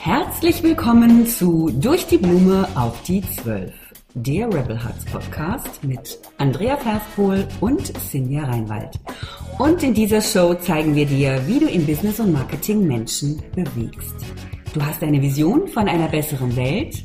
Herzlich willkommen zu Durch die Blume auf die Zwölf, der Rebel Hearts Podcast mit Andrea Verspohl und Sinja Reinwald. Und in dieser Show zeigen wir dir, wie du in Business und Marketing Menschen bewegst. Du hast eine Vision von einer besseren Welt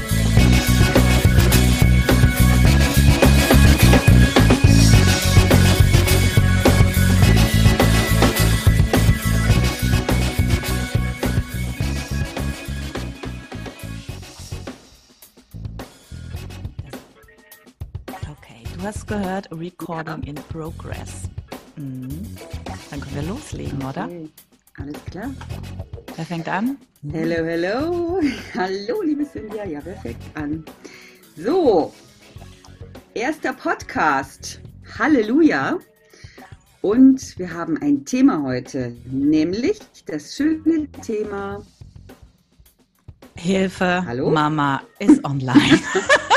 Hast gehört, Recording in Progress. Mhm. Dann können wir loslegen, oder? Okay. Alles klar. Wer fängt an? Hello, hello. Hallo, liebe Cynthia. Ja, wer fängt an? So, erster Podcast. Halleluja. Und wir haben ein Thema heute, nämlich das schöne Thema. Hilfe, Hallo? Mama ist online.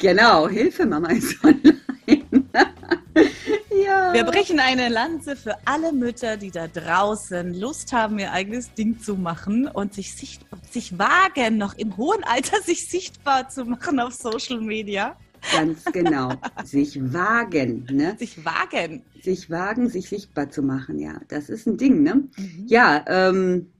Genau, Hilfe, Mama ist online. ja. Wir brechen eine Lanze für alle Mütter, die da draußen Lust haben, ihr eigenes Ding zu machen und sich, sich wagen, noch im hohen Alter sich sichtbar zu machen auf Social Media. Ganz genau. Sich wagen, ne? Sich wagen. Sich wagen, sich sichtbar zu machen, ja. Das ist ein Ding, ne? Mhm. Ja, ähm,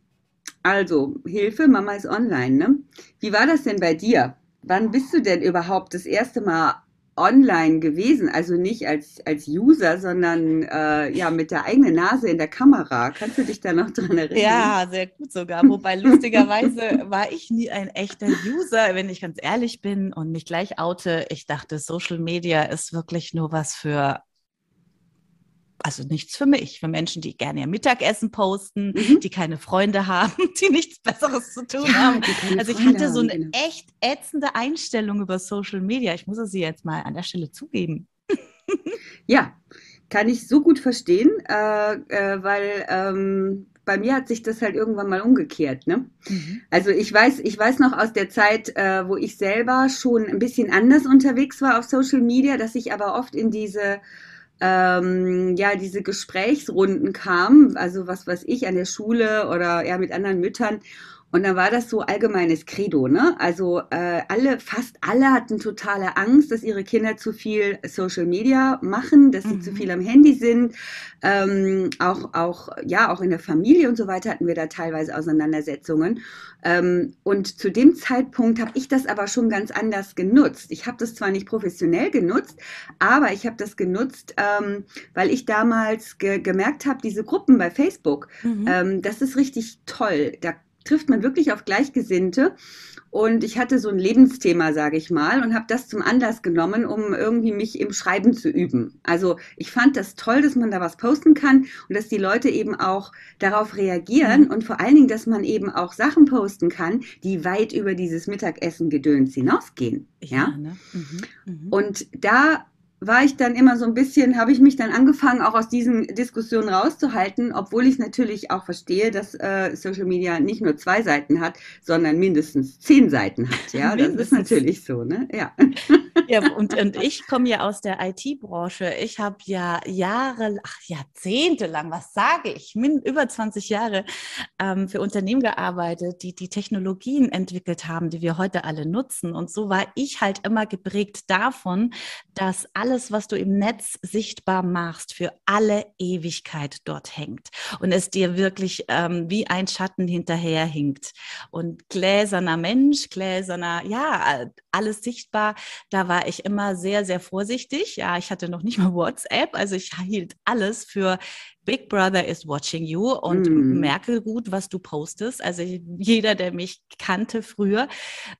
also Hilfe, Mama ist online, ne? Wie war das denn bei dir? Wann bist du denn überhaupt das erste Mal online gewesen? Also nicht als, als User, sondern äh, ja mit der eigenen Nase in der Kamera. Kannst du dich da noch dran erinnern? Ja, sehr gut sogar. Wobei lustigerweise war ich nie ein echter User, wenn ich ganz ehrlich bin und mich gleich oute. Ich dachte, Social Media ist wirklich nur was für, also nichts für mich, für Menschen, die gerne ihr Mittagessen posten, Mhm. die keine Freunde haben, die nichts Besseres zu tun Ja, haben. Also ich Freunde hatte so haben, eine genau. echt ätzende Einstellung über Social Media. Ich muss es sie jetzt mal an der Stelle zugeben. Ja, kann ich so gut verstehen, äh, äh, weil ähm, bei mir hat sich das halt irgendwann mal umgekehrt, ne? Also ich weiß, ich weiß noch aus der Zeit, äh, wo ich selber schon ein bisschen anders unterwegs war auf Social Media, dass ich aber oft in diese ähm, ja, diese Gesprächsrunden kam, also was weiß ich, an der Schule oder ja mit anderen Müttern. Und dann war das so allgemeines Credo, ne? Also äh, alle, fast alle hatten totale Angst, dass ihre Kinder zu viel Social Media machen, dass sie Mhm. zu viel am Handy sind. Ähm, auch, auch, ja, auch in der Familie und so weiter hatten wir da teilweise Auseinandersetzungen. Ähm, und zu dem Zeitpunkt habe ich das aber schon ganz anders genutzt. Ich habe das zwar nicht professionell genutzt, aber ich habe das genutzt, ähm, weil ich damals ge gemerkt habe, diese Gruppen bei Facebook, Mhm. ähm, das ist richtig toll. Da trifft man wirklich auf Gleichgesinnte. Und ich hatte so ein Lebensthema, sage ich mal, und habe das zum Anlass genommen, um irgendwie mich im Schreiben zu üben. Also ich fand das toll, dass man da was posten kann und dass die Leute eben auch darauf reagieren Mhm. und vor allen Dingen, dass man eben auch Sachen posten kann, die weit über dieses Mittagessen-Gedöns hinausgehen. Ja. ne? Mhm. Mhm. Und da war ich dann immer so ein bisschen, habe ich mich dann angefangen, auch aus diesen Diskussionen rauszuhalten, obwohl ich natürlich auch verstehe, dass äh, Social Media nicht nur zwei Seiten hat, sondern mindestens zehn Seiten hat. Ja, das ist natürlich so, ne? Ja. Ja, und, und ich komme ja aus der IT-Branche. Ich habe ja Jahre, ach Jahrzehnte lang, was sage ich, min, über 20 Jahre ähm, für Unternehmen gearbeitet, die die Technologien entwickelt haben, die wir heute alle nutzen. Und so war ich halt immer geprägt davon, dass alles, was du im Netz sichtbar machst, für alle Ewigkeit dort hängt und es dir wirklich ähm, wie ein Schatten hinterherhinkt. Und gläserner Mensch, gläserner, ja, alles sichtbar, da war ich immer sehr, sehr vorsichtig. Ja, ich hatte noch nicht mal WhatsApp, also ich hielt alles für Big Brother is watching you und Mm. merke gut, was du postest. Also jeder, der mich kannte früher,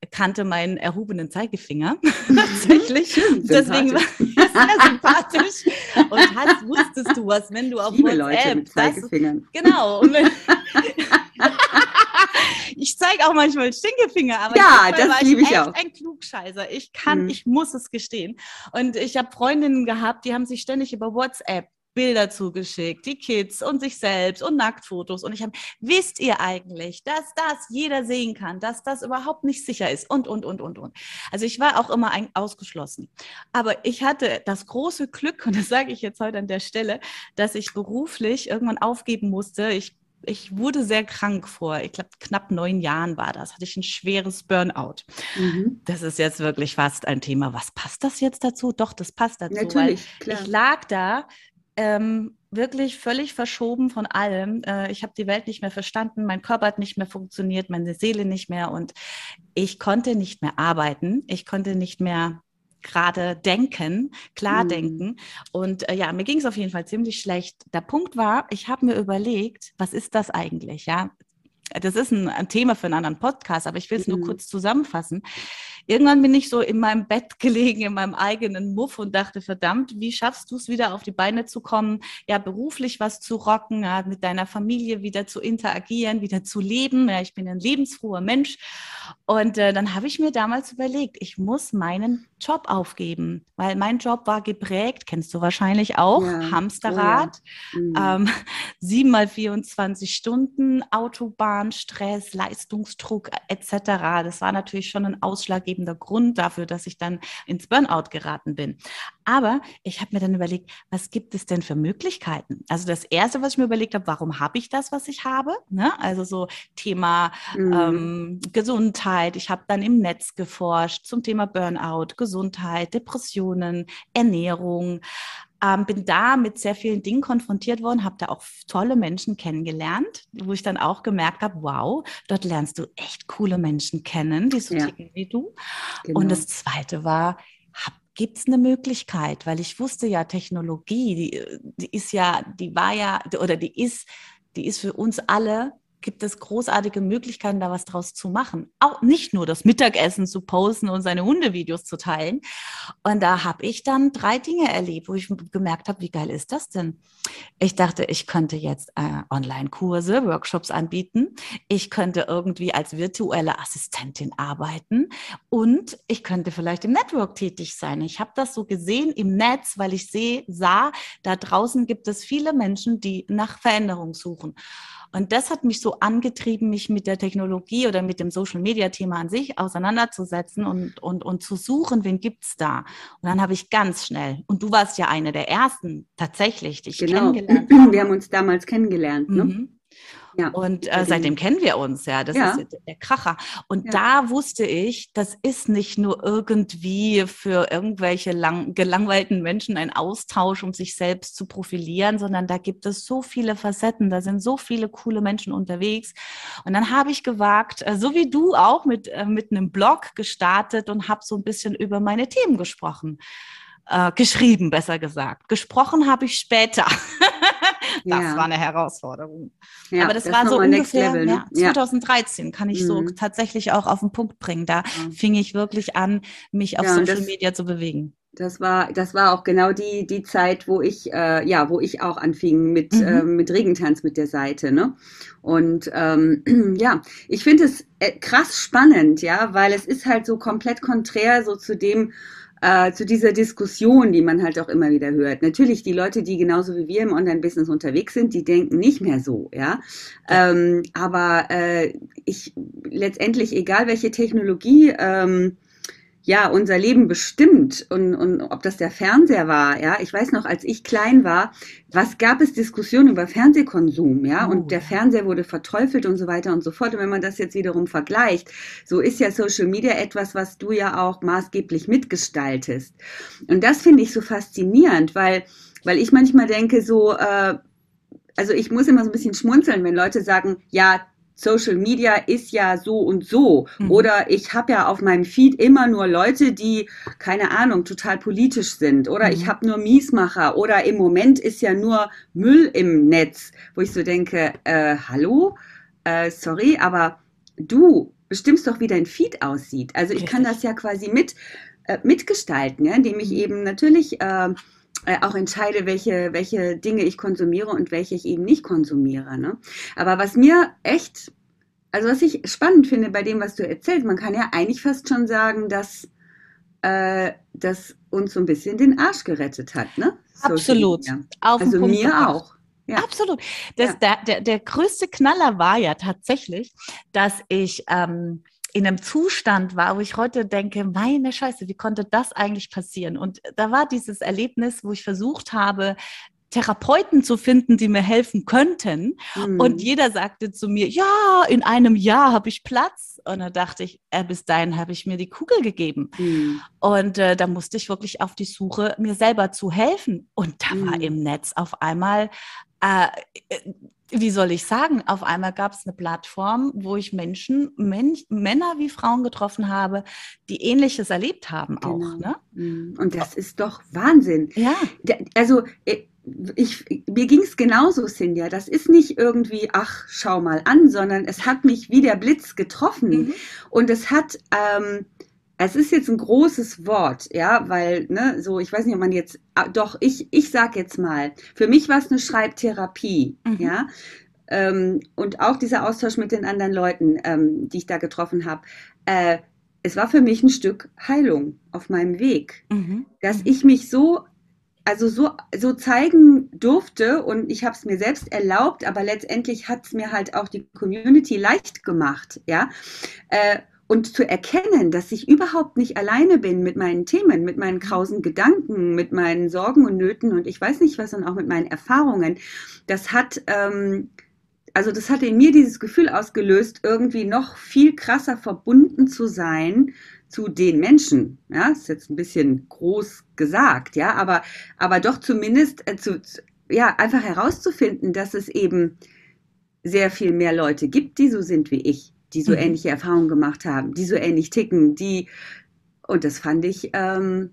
kannte meinen erhobenen Zeigefinger. Tatsächlich. Schön, Deswegen war es sehr sympathisch. Und hast, wusstest du was, wenn du auf Ich liebe Leute WhatsApp mit das Zeigefingern. Genau. Und wenn, ich zeige auch manchmal Stinkefinger, aber ja, das liebe ich auch. Ein Klugscheißer. Ich kann, mhm. ich muss es gestehen. Und ich habe Freundinnen gehabt, die haben sich ständig über WhatsApp Bilder zugeschickt, die Kids und sich selbst und Nacktfotos. Und ich habe, wisst ihr eigentlich, dass das jeder sehen kann, dass das überhaupt nicht sicher ist und, und, und, und, und. Also ich war auch immer ein, ausgeschlossen. Aber ich hatte das große Glück, und das sage ich jetzt heute an der Stelle, dass ich beruflich irgendwann aufgeben musste. Ich ich wurde sehr krank vor, ich glaube, knapp neun Jahren war das, hatte ich ein schweres Burnout. Mhm. Das ist jetzt wirklich fast ein Thema. Was passt das jetzt dazu? Doch, das passt dazu. Natürlich, klar. Ich lag da ähm, wirklich völlig verschoben von allem. Äh, ich habe die Welt nicht mehr verstanden, mein Körper hat nicht mehr funktioniert, meine Seele nicht mehr und ich konnte nicht mehr arbeiten. Ich konnte nicht mehr gerade denken, klar mhm. denken. Und äh, ja, mir ging es auf jeden Fall ziemlich schlecht. Der Punkt war, ich habe mir überlegt, was ist das eigentlich? Ja, das ist ein, ein, Thema für einen anderen Podcast, aber ich will es mhm. nur kurz zusammenfassen. Irgendwann bin ich so in meinem Bett gelegen, in meinem eigenen Muff und dachte, verdammt, wie schaffst du es wieder auf die Beine zu kommen, ja, beruflich was zu rocken, ja, mit deiner Familie wieder zu interagieren, wieder zu leben. Ja, ich bin ein lebensfroher Mensch. Und äh, dann habe ich mir damals überlegt, ich muss meinen Job aufgeben, weil mein Job war geprägt, kennst du wahrscheinlich auch, ja. Hamsterrad, oh ja. mhm. ähm, 7 mal 24 Stunden, Autobahn, Stress, Leistungsdruck etc. Das war natürlich schon ein ausschlaggebender Grund dafür, dass ich dann ins Burnout geraten bin. Aber ich habe mir dann überlegt, was gibt es denn für Möglichkeiten? Also das Erste, was ich mir überlegt habe, warum habe ich das, was ich habe? Ne? Also so Thema mhm. ähm, Gesundheit. Ich habe dann im Netz geforscht zum Thema Burnout, Gesundheit, Depressionen, Ernährung. Ähm, bin da mit sehr vielen Dingen konfrontiert worden, habe da auch tolle Menschen kennengelernt, wo ich dann auch gemerkt habe, wow, dort lernst du echt coole Menschen kennen, die so ja. ticken wie du. Genau. Und das Zweite war, habe gibt es eine Möglichkeit? Weil ich wusste ja, Technologie, die, die ist ja, die war ja, oder die ist, die ist für uns alle gibt es großartige Möglichkeiten, da was draus zu machen. Auch nicht nur das Mittagessen zu posten und seine Hundevideos zu teilen. Und da habe ich dann drei Dinge erlebt, wo ich gemerkt habe, wie geil ist das denn? Ich dachte, ich könnte jetzt äh, Online-Kurse, Workshops anbieten. Ich könnte irgendwie als virtuelle Assistentin arbeiten und ich könnte vielleicht im Network tätig sein. Ich habe das so gesehen im Netz, weil ich sehe, sah, da draußen gibt es viele Menschen, die nach Veränderung suchen. Und das hat mich so angetrieben, mich mit der Technologie oder mit dem Social-Media-Thema an sich auseinanderzusetzen und, und, und zu suchen, wen gibt's da. Und dann habe ich ganz schnell, und du warst ja eine der ersten tatsächlich, die ich genau. kennengelernt. Wir haben uns damals kennengelernt. Ne? Mhm. Ja. Und äh, seitdem kennen wir uns, ja. Das ja. ist der Kracher. Und ja. da wusste ich, das ist nicht nur irgendwie für irgendwelche lang, gelangweilten Menschen ein Austausch, um sich selbst zu profilieren, sondern da gibt es so viele Facetten, da sind so viele coole Menschen unterwegs. Und dann habe ich gewagt, äh, so wie du auch, mit, äh, mit einem Blog gestartet und habe so ein bisschen über meine Themen gesprochen äh, geschrieben, besser gesagt. Gesprochen habe ich später. das ja. war eine Herausforderung. Ja, Aber das, das war so ungefähr Level, ne? ja, 2013, kann ich mhm. so tatsächlich auch auf den Punkt bringen. Da fing ich wirklich an, mich auf Social das, Media zu bewegen. Das war, das war auch genau die, die Zeit, wo ich, äh, ja, wo ich auch anfing mit, mhm. äh, mit Regentanz mit der Seite, ne? Und ähm, ja, ich finde es äh, krass spannend, ja, weil es ist halt so komplett konträr so zu dem, äh, zu dieser Diskussion, die man halt auch immer wieder hört. Natürlich, die Leute, die genauso wie wir im Online-Business unterwegs sind, die denken nicht mehr so, ja. Ähm, aber äh, ich letztendlich, egal welche Technologie ähm, ja unser Leben bestimmt und, und ob das der Fernseher war, ja, ich weiß noch, als ich klein war, was gab es Diskussionen über Fernsehkonsum, ja, oh. und der Fernseher wurde verteufelt und so weiter und so fort. Und wenn man das jetzt wiederum vergleicht, so ist ja Social Media etwas, was du ja auch maßgeblich mitgestaltest. Und das finde ich so faszinierend, weil weil ich manchmal denke so, äh, also ich muss immer so ein bisschen schmunzeln, wenn Leute sagen, ja, Social Media ist ja so und so. Mhm. Oder ich habe ja auf meinem Feed immer nur Leute, die, keine Ahnung, total politisch sind. Oder mhm. ich habe nur Miesmacher. Oder im Moment ist ja nur Müll im Netz, wo ich so denke, äh, hallo, äh, sorry, aber du bestimmst doch, wie dein Feed aussieht. Also ich kann das ja quasi mit, äh, mitgestalten, ja, indem ich eben natürlich äh, auch entscheide, welche, welche Dinge ich konsumiere und welche ich eben nicht konsumiere. Ne? Aber was mir echt also was ich spannend finde bei dem, was du erzählst, man kann ja eigentlich fast schon sagen, dass äh, das uns so ein bisschen den Arsch gerettet hat, ne? Absolut. also mir gebracht. auch. Ja. Absolut. Das, ja. der, der, der größte Knaller war ja tatsächlich, dass ich ähm, in einem Zustand war, wo ich heute denke, meine Scheiße, wie konnte das eigentlich passieren? Und da war dieses Erlebnis, wo ich versucht habe, Therapeuten zu finden, die mir helfen könnten. Mhm. Und jeder sagte zu mir, ja, in einem Jahr habe ich Platz. Und da dachte ich, äh, bis dahin habe ich mir die Kugel gegeben. Mhm. Und äh, da musste ich wirklich auf die Suche, mir selber zu helfen. Und da mhm. war im Netz auf einmal äh, äh, wie soll ich sagen, auf einmal gab es eine Plattform, wo ich Menschen, Men Männer wie Frauen getroffen habe, die Ähnliches erlebt haben genau. auch. Ne? Mhm. Und das ist doch Wahnsinn. Ja. Also äh, ich, mir ging es genauso, Cynthia. Das ist nicht irgendwie, ach, schau mal an, sondern es hat mich wie der Blitz getroffen. Mhm. Und es hat, ähm, es ist jetzt ein großes Wort, ja, weil, ne, so, ich weiß nicht, ob man jetzt, ah, doch, ich, ich sag jetzt mal, für mich war es eine Schreibtherapie, mhm. ja, ähm, und auch dieser Austausch mit den anderen Leuten, ähm, die ich da getroffen habe, äh, es war für mich ein Stück Heilung auf meinem Weg, mhm. dass mhm. ich mich so also so, so zeigen durfte und ich habe es mir selbst erlaubt, aber letztendlich hat es mir halt auch die Community leicht gemacht, ja. Äh, und zu erkennen, dass ich überhaupt nicht alleine bin mit meinen Themen, mit meinen krausen Gedanken, mit meinen Sorgen und Nöten und ich weiß nicht was und auch mit meinen Erfahrungen, das hat, ähm, also das hat in mir dieses Gefühl ausgelöst, irgendwie noch viel krasser verbunden zu sein zu den Menschen. Ja, ist jetzt ein bisschen groß gesagt, ja, aber, aber doch zumindest äh, zu, ja, einfach herauszufinden, dass es eben sehr viel mehr Leute gibt, die so sind wie ich die so mhm. ähnliche Erfahrungen gemacht haben, die so ähnlich ticken, die und das fand ich ähm,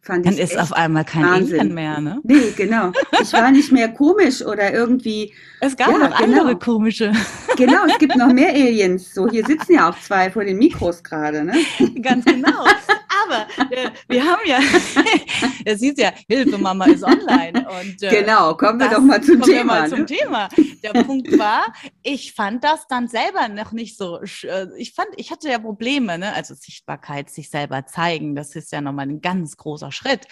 fand Dann ich ist auf einmal kein Wahnsinn. Alien mehr, ne? Nee, genau. Ich war nicht mehr komisch oder irgendwie. Es gab ja, noch genau. andere komische. Genau, es gibt noch mehr Aliens. So, hier sitzen ja auch zwei vor den Mikros gerade, ne? Ganz genau. Aber äh, wir haben ja, es hieß ja, Hilfe, Mama ist online. Und, äh, genau, kommen wir doch mal zum kommen Thema. Wir mal ne? zum Thema. Der Punkt war, ich fand das dann selber noch nicht so, äh, ich fand, ich hatte ja Probleme, ne? also Sichtbarkeit, sich selber zeigen, das ist ja nochmal ein ganz großer Schritt.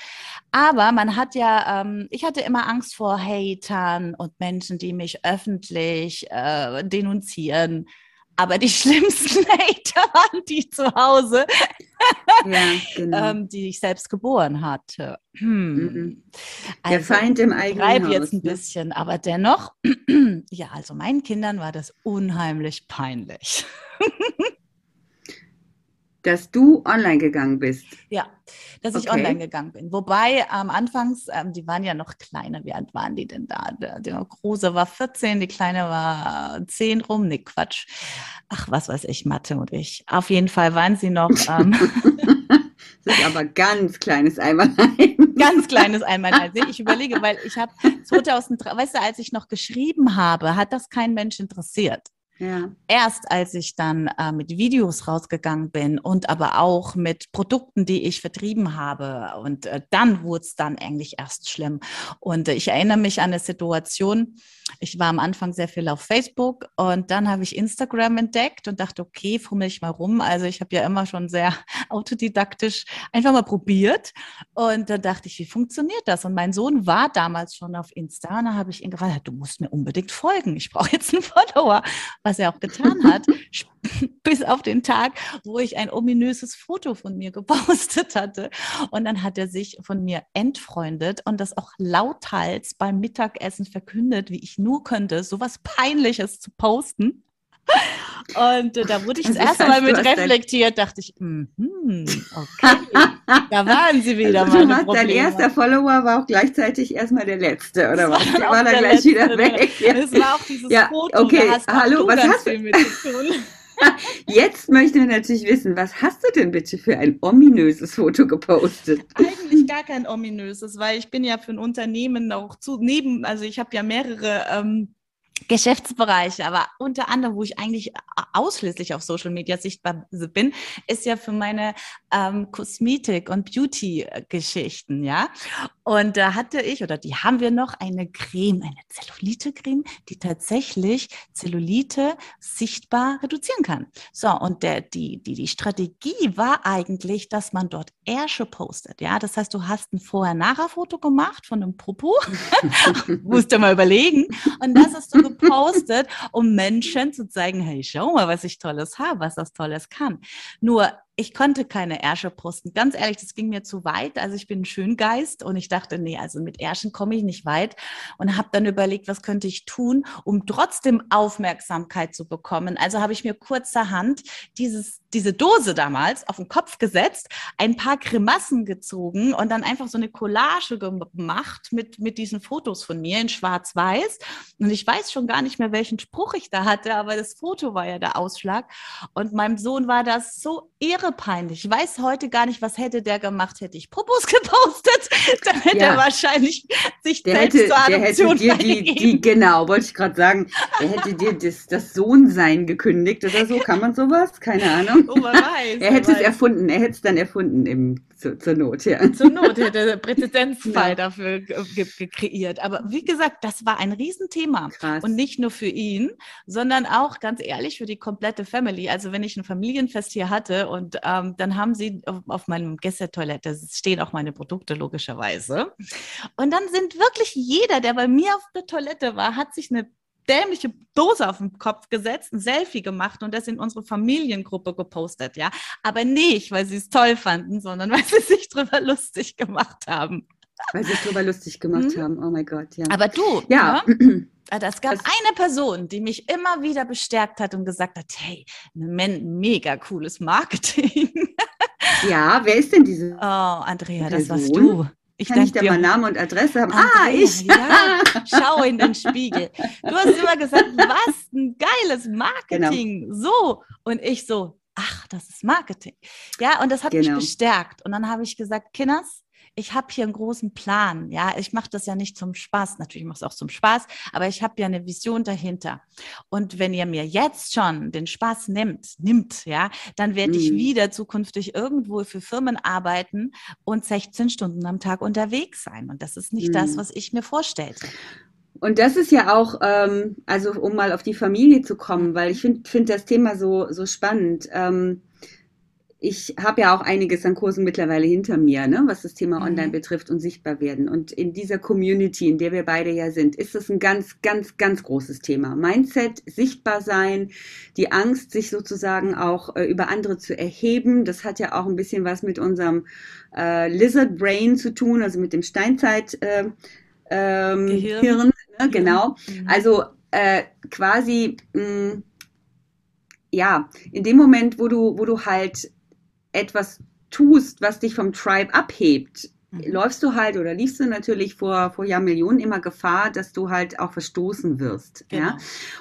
Aber man hat ja, ähm, ich hatte immer Angst vor Hatern und Menschen, die mich öffentlich äh, denunzieren aber die schlimmsten Hater waren die zu Hause, ja, genau. ähm, die ich selbst geboren hatte. Hm. Mhm. Der also, Feind im eigenen Haus. jetzt ein ne? bisschen, aber dennoch, ja, also meinen Kindern war das unheimlich peinlich. dass du online gegangen bist. Ja, dass ich okay. online gegangen bin. Wobei am ähm, Anfangs, ähm, die waren ja noch kleiner. Wie alt waren die denn da? Der, der, Große war 14, die Kleine war 10 rum. Nee, Quatsch. Ach, was weiß ich, Mathe und ich. Auf jeden Fall waren sie noch. Ähm, das ist aber ganz kleines Einmalein. Ganz kleines Einmalein. Ich überlege, weil ich habe 2003, weißt du, als ich noch geschrieben habe, hat das kein Mensch interessiert. Ja. Erst als ich dann äh, mit Videos rausgegangen bin und aber auch mit Produkten, die ich vertrieben habe. Und äh, dann wurde es dann eigentlich erst schlimm. Und äh, ich erinnere mich an eine Situation, ich war am Anfang sehr viel auf Facebook und dann habe ich Instagram entdeckt und dachte, okay, fummel ich mal rum. Also ich habe ja immer schon sehr autodidaktisch einfach mal probiert. Und dann dachte ich, wie funktioniert das? Und mein Sohn war damals schon auf Insta und da habe ich ihn gefragt, du musst mir unbedingt folgen. Ich brauche jetzt einen Follower was er auch getan hat, bis auf den Tag, wo ich ein ominöses Foto von mir gepostet hatte. Und dann hat er sich von mir entfreundet und das auch lauthals beim Mittagessen verkündet, wie ich nur könnte, sowas Peinliches zu posten. Und äh, da wurde ich das, das erste Mal mit reflektiert, dachte ich, mm, okay, da waren sie wieder also, Probleme. Dein erster Follower war auch gleichzeitig erstmal der letzte, oder was? Der war dann gleich letzte, wieder weg. Es war auch dieses ja, Foto, okay. da hast Hallo, was hast du mit zu tun. Jetzt möchten wir natürlich wissen, was hast du denn bitte für ein ominöses Foto gepostet? Eigentlich gar kein ominöses, weil ich bin ja für ein Unternehmen auch zu neben, also ich habe ja mehrere ähm, Geschäftsbereiche, aber unter anderem, wo ich eigentlich ausschließlich auf Social Media sichtbar bin, ist ja für meine ähm, Kosmetik und Beauty-Geschichten, ja. Und da hatte ich, oder die haben wir noch, eine Creme, eine Zellulite-Creme, die tatsächlich Zellulite sichtbar reduzieren kann. So, und der, die, die, die Strategie war eigentlich, dass man dort Ärsche postet, ja. Das heißt, du hast ein Vorher-Nachher-Foto gemacht von einem Popo, musst du mal überlegen, und das hast du gepostet, um Menschen zu zeigen, hey, schau mal, was ich Tolles habe, was das Tolles kann. Nur ich konnte keine Ärsche posten. Ganz ehrlich, das ging mir zu weit. Also ich bin ein Schöngeist und ich dachte, nee, also mit Ärschen komme ich nicht weit und habe dann überlegt, was könnte ich tun, um trotzdem Aufmerksamkeit zu bekommen. Also habe ich mir kurzerhand dieses, diese Dose damals auf den Kopf gesetzt, ein paar Grimassen gezogen und dann einfach so eine Collage gemacht mit, mit diesen Fotos von mir in schwarz-weiß. Und ich weiß schon gar nicht mehr, welchen Spruch ich da hatte, aber das Foto war ja der Ausschlag. Und meinem Sohn war das so irre peinlich. Ich weiß heute gar nicht, was hätte der gemacht, hätte ich Popos gepostet, dann hätte ja. er wahrscheinlich sich der selbst hätte, zur Adoption der hätte dir die, die, genau, wollte ich gerade sagen, er hätte dir das, das Sohnsein gekündigt oder so, kann man sowas? Keine Ahnung. Oh, man weiß, er hätte es erfunden, er hätte es dann erfunden im zu, zur Not, ja. Zur Not hätte der Präzedenzfall ja. dafür kreiert. Aber wie gesagt, das war ein Riesenthema. Krass. Und nicht nur für ihn, sondern auch ganz ehrlich für die komplette Family. Also wenn ich ein Familienfest hier hatte und ähm, dann haben sie auf, auf meinem Gästetoilette stehen auch meine Produkte logischerweise. Und dann sind wirklich jeder, der bei mir auf der Toilette war, hat sich eine dämliche Dose auf den Kopf gesetzt, ein Selfie gemacht und das in unsere Familiengruppe gepostet, ja. Aber nicht, weil sie es toll fanden, sondern weil sie sich drüber lustig gemacht haben. Weil sie sich drüber lustig gemacht hm? haben. Oh mein Gott, ja. Aber du, ja. Ne? Also es gab das eine Person, die mich immer wieder bestärkt hat und gesagt hat, hey, mega cooles Marketing. Ja, wer ist denn diese? Oh, Andrea, das warst du. Ich Kann ich da mal Name und Adresse haben? Andrea, ah, ich! Ja, schau in den Spiegel. Du hast immer gesagt, was ein geiles Marketing. Genau. So. Und ich so, ach, das ist Marketing. Ja, und das hat genau. mich bestärkt. Und dann habe ich gesagt, Kinders, ich habe hier einen großen Plan. Ja, ich mache das ja nicht zum Spaß. Natürlich mache ich es auch zum Spaß, aber ich habe ja eine Vision dahinter. Und wenn ihr mir jetzt schon den Spaß nimmt, nimmt, ja, dann werde mhm. ich wieder zukünftig irgendwo für Firmen arbeiten und 16 Stunden am Tag unterwegs sein. Und das ist nicht mhm. das, was ich mir vorstellte. Und das ist ja auch, ähm, also um mal auf die Familie zu kommen, weil ich finde find das Thema so, so spannend. Ähm, ich habe ja auch einiges an Kursen mittlerweile hinter mir, ne, was das Thema mhm. Online betrifft und sichtbar werden. Und in dieser Community, in der wir beide ja sind, ist das ein ganz, ganz, ganz großes Thema. Mindset, sichtbar sein, die Angst, sich sozusagen auch äh, über andere zu erheben. Das hat ja auch ein bisschen was mit unserem äh, Lizard Brain zu tun, also mit dem Steinzeit äh, ähm, Gehirn. Hirn, ne, genau. Mhm. Also äh, quasi mh, mm, ja, in dem Moment, wo du, wo du halt etwas tust, was dich vom Tribe abhebt, mhm. läufst du halt oder liefst du natürlich vor, vor Jahrmillionen immer Gefahr, dass du halt auch verstoßen wirst. Genau. Ja?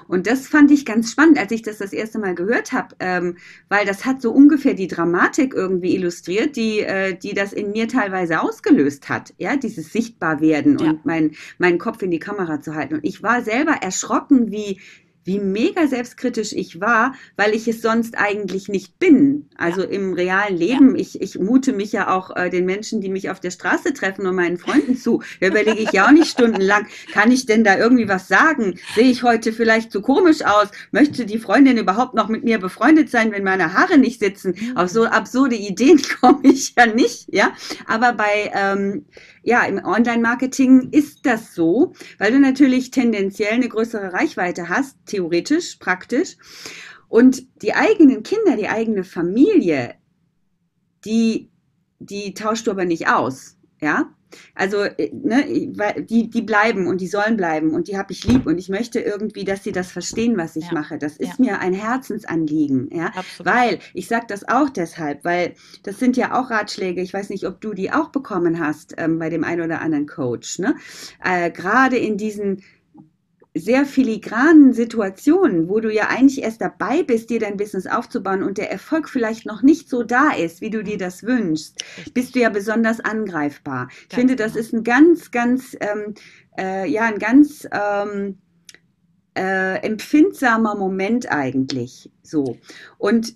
Und das fand ich ganz spannend, als ich das das erste Mal gehört habe, ähm, weil das hat so ungefähr die Dramatik irgendwie illustriert, die, äh, die das in mir teilweise ausgelöst hat. Ja, dieses Sichtbarwerden ja. und mein, meinen Kopf in die Kamera zu halten. Und ich war selber erschrocken, wie, wie mega selbstkritisch ich war, weil ich es sonst eigentlich nicht bin. Also ja. im realen Leben, ja. ich, ich mute mich ja auch äh, den Menschen, die mich auf der Straße treffen und meinen Freunden zu. Da überlege ich ja auch nicht stundenlang, kann ich denn da irgendwie was sagen? Sehe ich heute vielleicht zu komisch aus? Möchte die Freundin überhaupt noch mit mir befreundet sein, wenn meine Haare nicht sitzen? Auf so absurde Ideen komme ich ja nicht, ja. Aber bei ähm, ja, im Online-Marketing ist das so, weil du natürlich tendenziell eine größere Reichweite hast, theoretisch, praktisch. Und die eigenen Kinder, die eigene Familie, die, die tauschst du aber nicht aus. Ja, also äh, ne, die, die bleiben und die sollen bleiben und die habe ich lieb und ich möchte irgendwie, dass sie das verstehen, was ich ja. mache. Das ist ja. mir ein Herzensanliegen, ja, Absolut. weil ich sage das auch deshalb, weil das sind ja auch Ratschläge. Ich weiß nicht, ob du die auch bekommen hast ähm, bei dem einen oder anderen Coach. Ne? Äh, Gerade in diesen sehr filigranen Situationen, wo du ja eigentlich erst dabei bist, dir dein Business aufzubauen und der Erfolg vielleicht noch nicht so da ist, wie du dir das wünschst, bist du ja besonders angreifbar. Ich finde, das genau. ist ein ganz, ganz, ähm, äh, ja, ein ganz ähm, äh, empfindsamer Moment eigentlich. So. Und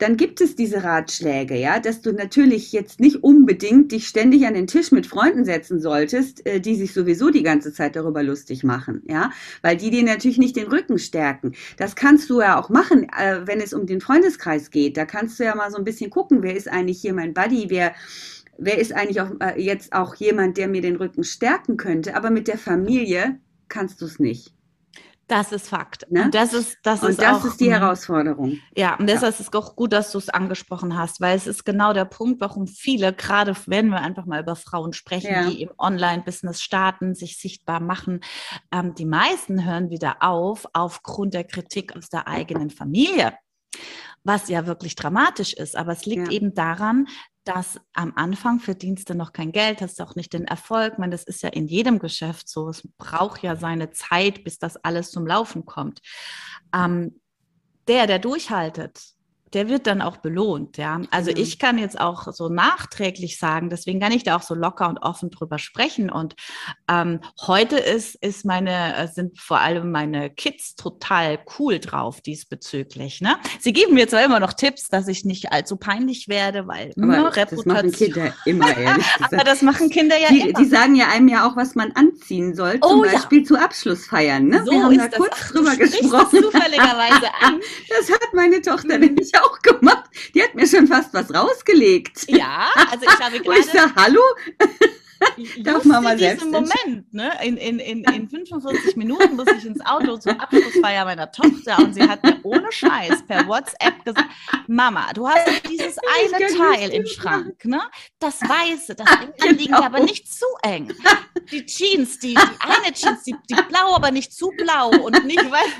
dann gibt es diese Ratschläge, ja, dass du natürlich jetzt nicht unbedingt dich ständig an den Tisch mit Freunden setzen solltest, äh, die sich sowieso die ganze Zeit darüber lustig machen, ja, weil die dir natürlich nicht den Rücken stärken. Das kannst du ja auch machen, äh, wenn es um den Freundeskreis geht. Da kannst du ja mal so ein bisschen gucken, wer ist eigentlich hier mein Buddy, wer wer ist eigentlich auch, äh, jetzt auch jemand, der mir den Rücken stärken könnte, aber mit der Familie kannst du es nicht. Das ist Fakt. Ne? Und das ist, das und ist das auch, ist die Herausforderung. Ja, und deshalb ja. ist es auch gut, dass du es angesprochen hast, weil es ist genau der Punkt, warum viele, gerade wenn wir einfach mal über Frauen sprechen, ja. die im Online-Business starten, sich sichtbar machen, ähm, die meisten hören wieder auf aufgrund der Kritik aus der eigenen Familie was ja wirklich dramatisch ist. Aber es liegt ja. eben daran, dass am Anfang verdienst du noch kein Geld, hast auch nicht den Erfolg. Ich meine, das ist ja in jedem Geschäft so. Es braucht ja seine Zeit, bis das alles zum Laufen kommt. Ähm, der, der durchhaltet, der wird dann auch belohnt, ja. Also mhm. ich kann jetzt auch so nachträglich sagen, deswegen kann ich da auch so locker und offen drüber sprechen. Und ähm, heute ist, ist meine, äh, sind vor allem meine Kids total cool drauf diesbezüglich. Ne? Sie geben mir zwar immer noch Tipps, dass ich nicht allzu peinlich werde, weil Aber ne, Reputation. Das machen Kinder immer, ehrlich. Aber das machen Kinder ja die, immer. Die sagen ja einem ja auch, was man anziehen soll, zum oh, Beispiel ja. zu Abschlussfeiern. Ne? So Wir haben da kurz Ach, drüber gesprochen. zufälligerweise an. Das hat meine Tochter nämlich auch gemacht. Die hat mir schon fast was rausgelegt. Ja, also ich habe gerade. ich sage, hallo? Darf man mal selbst Moment, ne? In, in, in, in 45 Minuten muss ich ins Auto zur Abschlussfeier meiner Tochter und sie hat mir ohne Scheiß per WhatsApp gesagt, Mama, du hast dieses eine Teil im Schrank, ne? Das weiße, das enge liegt genau. aber nicht zu eng. Die Jeans, die, die eine Jeans, die, die blau, aber nicht zu blau und nicht weiß.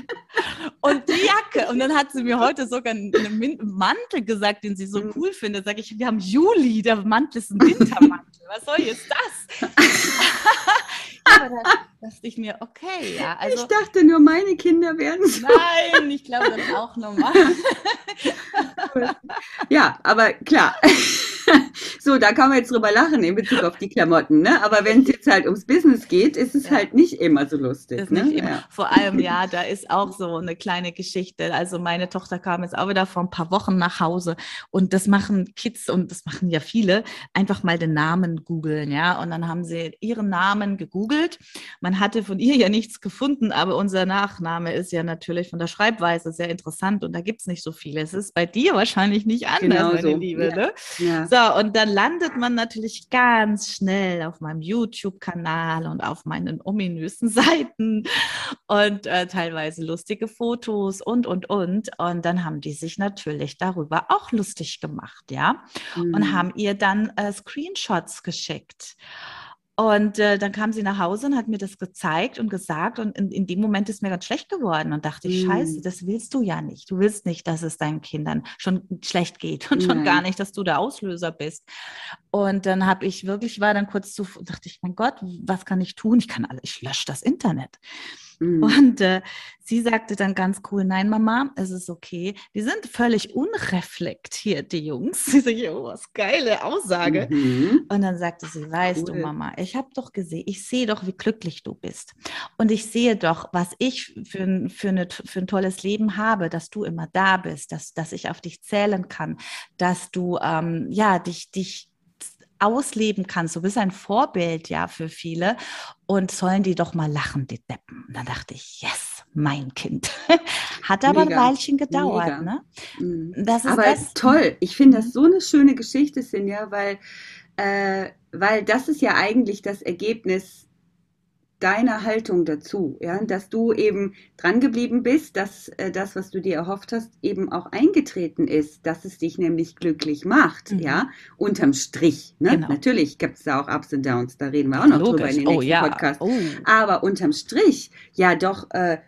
Und die Jacke. Und dann hat sie mir heute sogar einen Mantel gesagt, den sie so mhm. cool findet. Sag ich, wir haben Juli, der Mantel ist ein Wintermantel. Was soll jetzt das? aber da dachte ich mir, okay, ja. Also, ich dachte nur, meine Kinder werden so. Nein, ich glaube das auch normal. ja, aber klar. so, da kann man jetzt drüber lachen in Bezug auf die Klamotten, ne? Aber wenn es jetzt halt ums Business geht, ist es ja. halt nicht immer so lustig. Ist ne? nicht immer. Ja. Vor allem, ja, da ist auch so eine kleine Geschichte. Also meine Tochter kam jetzt auch wieder vor ein paar Wochen nach Hause und das machen Kids und das machen ja viele, einfach mal den Namen googeln, ja. Und dann haben sie ihren Namen gegoogelt. Man hatte von ihr ja nichts gefunden, aber unser Nachname ist ja natürlich von der Schreibweise sehr interessant und da gibt es nicht so viele. Es ist bei dir wahrscheinlich nicht anders, genau meine so. Liebe. Ja. Ne? Ja. So, und dann landet man natürlich ganz schnell auf meinem YouTube-Kanal und auf meinen ominösen Seiten und äh, teilweise lustige Fotos und, und, und. Und dann haben die sich natürlich darüber auch lustig gemacht, ja, mhm. und haben ihr dann äh, Screenshots geschickt. Und äh, dann kam sie nach Hause und hat mir das gezeigt und gesagt. Und in, in dem Moment ist mir ganz schlecht geworden und dachte ich, mm. scheiße, das willst du ja nicht. Du willst nicht, dass es deinen Kindern schon schlecht geht und schon gar nicht, dass du der Auslöser bist. Und dann habe ich wirklich, war dann kurz zu, dachte ich, mein Gott, was kann ich tun? Ich kann alles, ich lösche das Internet. Mhm. Und äh, sie sagte dann ganz cool, nein, Mama, es ist okay. Die sind völlig unreflektiert, die Jungs. Sie sage, oh, was geile Aussage. Mhm. Und dann sagte sie, weißt cool. du, Mama, ich habe doch gesehen, ich sehe doch, wie glücklich du bist. Und ich sehe doch, was ich für, für, eine, für ein tolles Leben habe, dass du immer da bist, dass, dass ich auf dich zählen kann, dass du ähm, ja dich, dich ausleben kannst. Du bist ein Vorbild ja für viele und sollen die doch mal lachen, die Deppen. Und dann dachte ich, yes, mein Kind. Hat aber Mega. ein Weilchen gedauert. Ne? Mhm. Das ist aber das. toll. Ich finde das so eine schöne Geschichte, Sinja, weil, äh, weil das ist ja eigentlich das Ergebnis deine Haltung dazu, ja, dass du eben dran geblieben bist, dass äh, das, was du dir erhofft hast, eben auch eingetreten ist, dass es dich nämlich glücklich macht, mhm. ja, unterm Strich. Ne? Genau. Natürlich gibt es da auch Ups und Downs, da reden wir auch noch Logisch. drüber in den oh, nächsten ja. Podcast. Oh. Aber unterm Strich, ja, doch äh,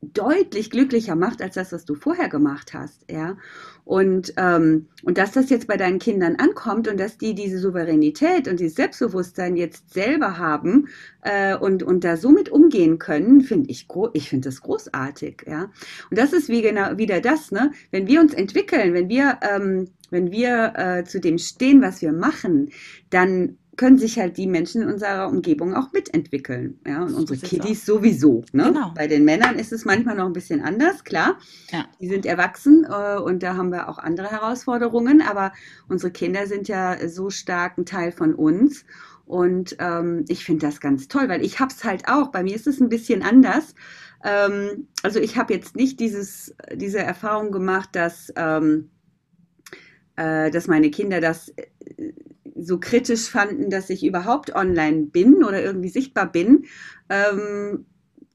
deutlich glücklicher macht als das, was du vorher gemacht hast, ja. Und, ähm, und dass das jetzt bei deinen Kindern ankommt und dass die diese Souveränität und dieses Selbstbewusstsein jetzt selber haben äh, und, und da so mit umgehen können, finde ich, ich finde das großartig, ja. Und das ist wie genau wieder das, ne? Wenn wir uns entwickeln, wenn wir, ähm, wenn wir äh, zu dem stehen, was wir machen, dann können sich halt die Menschen in unserer Umgebung auch mitentwickeln. Ja, und unsere Kiddies sowieso. Ne? Genau. Bei den Männern ist es manchmal noch ein bisschen anders, klar. Ja. Die sind erwachsen äh, und da haben wir auch andere Herausforderungen, aber unsere Kinder sind ja so stark ein Teil von uns. Und ähm, ich finde das ganz toll, weil ich habe es halt auch. Bei mir ist es ein bisschen anders. Ähm, also ich habe jetzt nicht dieses, diese Erfahrung gemacht, dass, ähm, äh, dass meine Kinder das äh, so kritisch fanden, dass ich überhaupt online bin oder irgendwie sichtbar bin. Ähm,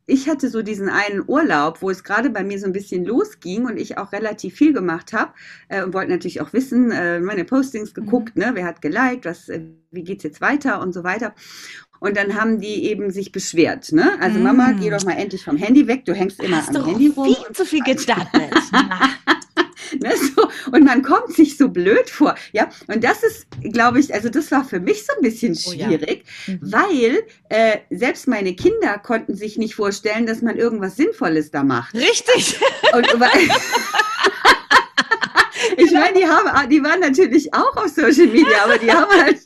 ich hatte so diesen einen Urlaub, wo es gerade bei mir so ein bisschen losging und ich auch relativ viel gemacht habe äh, und wollte natürlich auch wissen, äh, meine Postings geguckt, mhm. ne, wer hat geliked, was, äh, wie geht's jetzt weiter und so weiter. Und dann haben die eben sich beschwert, ne? Also mm. Mama, geh doch mal endlich vom Handy weg, du hängst immer Hast am Handy rum. Viel zu viel gestartet. ne, so. Und man kommt sich so blöd vor. Ja, und das ist, glaube ich, also das war für mich so ein bisschen schwierig, oh ja. mhm. weil äh, selbst meine Kinder konnten sich nicht vorstellen, dass man irgendwas Sinnvolles da macht. Richtig. Und, ich genau. meine, die haben, die waren natürlich auch auf Social Media, aber die haben halt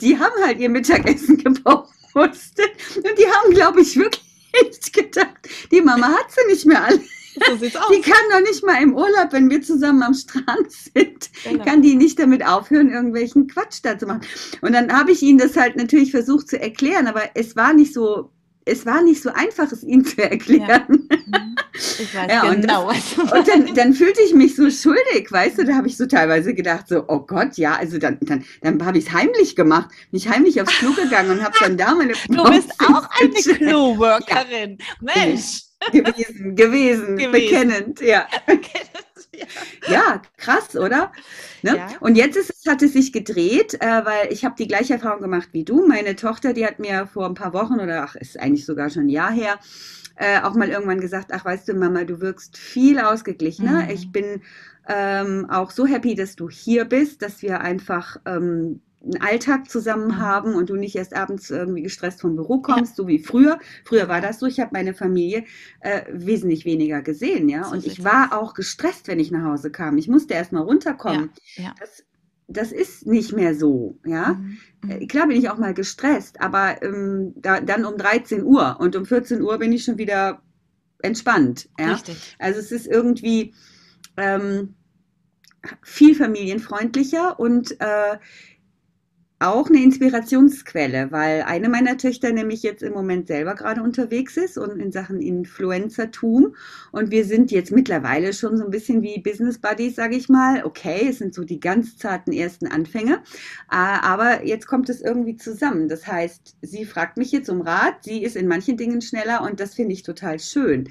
die haben halt ihr Mittagessen gepostet und die haben, glaube ich, wirklich gedacht, die Mama hat sie nicht mehr alle. So sieht's aus. Die kann doch nicht mal im Urlaub, wenn wir zusammen am Strand sind, genau. kann die nicht damit aufhören, irgendwelchen Quatsch da zu machen. Und dann habe ich ihnen das halt natürlich versucht zu erklären, aber es war nicht so es war nicht so einfach, es ihnen zu erklären. Ja. Ich weiß ja, genau. Und, das, und dann, dann, fühlte ich mich so schuldig, weißt du, da habe ich so teilweise gedacht, so, oh Gott, ja, also dann, dann, dann habe ich es heimlich gemacht, mich heimlich aufs Klo gegangen und habe dann da meine Du bist auch eine Klo-Workerin. Mensch. Gewesen, gewesen, gewesen, bekennend, ja. ja. krass, oder? Ne? Ja. Und jetzt ist es, hat es sich gedreht, äh, weil ich habe die gleiche Erfahrung gemacht wie du. Meine Tochter, die hat mir vor ein paar Wochen oder ach, ist eigentlich sogar schon ein Jahr her, äh, auch mal irgendwann gesagt, ach weißt du, Mama, du wirkst viel ausgeglichener. Mhm. Ich bin ähm, auch so happy, dass du hier bist, dass wir einfach ähm, einen Alltag zusammen mhm. haben und du nicht erst abends irgendwie gestresst vom Büro kommst, ja. so wie früher. Früher war das so, ich habe meine Familie äh, wesentlich weniger gesehen, ja. So und ich war auch gestresst, wenn ich nach Hause kam. Ich musste erst mal runterkommen. Ja. Ja. Das, das ist nicht mehr so, ja. Mhm. mhm. Äh, klar bin ich auch mal gestresst, aber ähm, da, dann um 13 Uhr und um 14 Uhr bin ich schon wieder entspannt, ja. Richtig. Also es ist irgendwie ähm, viel familienfreundlicher und äh, auch eine Inspirationsquelle, weil eine meiner Töchter nämlich jetzt im Moment selber gerade unterwegs ist und in Sachen Influencertum. Und wir sind jetzt mittlerweile schon so ein bisschen wie Business Buddies, sage ich mal. Okay, es sind so die ganz zarten ersten Anfänge. Äh, aber jetzt kommt es irgendwie zusammen. Das heißt, sie fragt mich jetzt um Rat. Sie ist in manchen Dingen schneller und das finde ich total schön.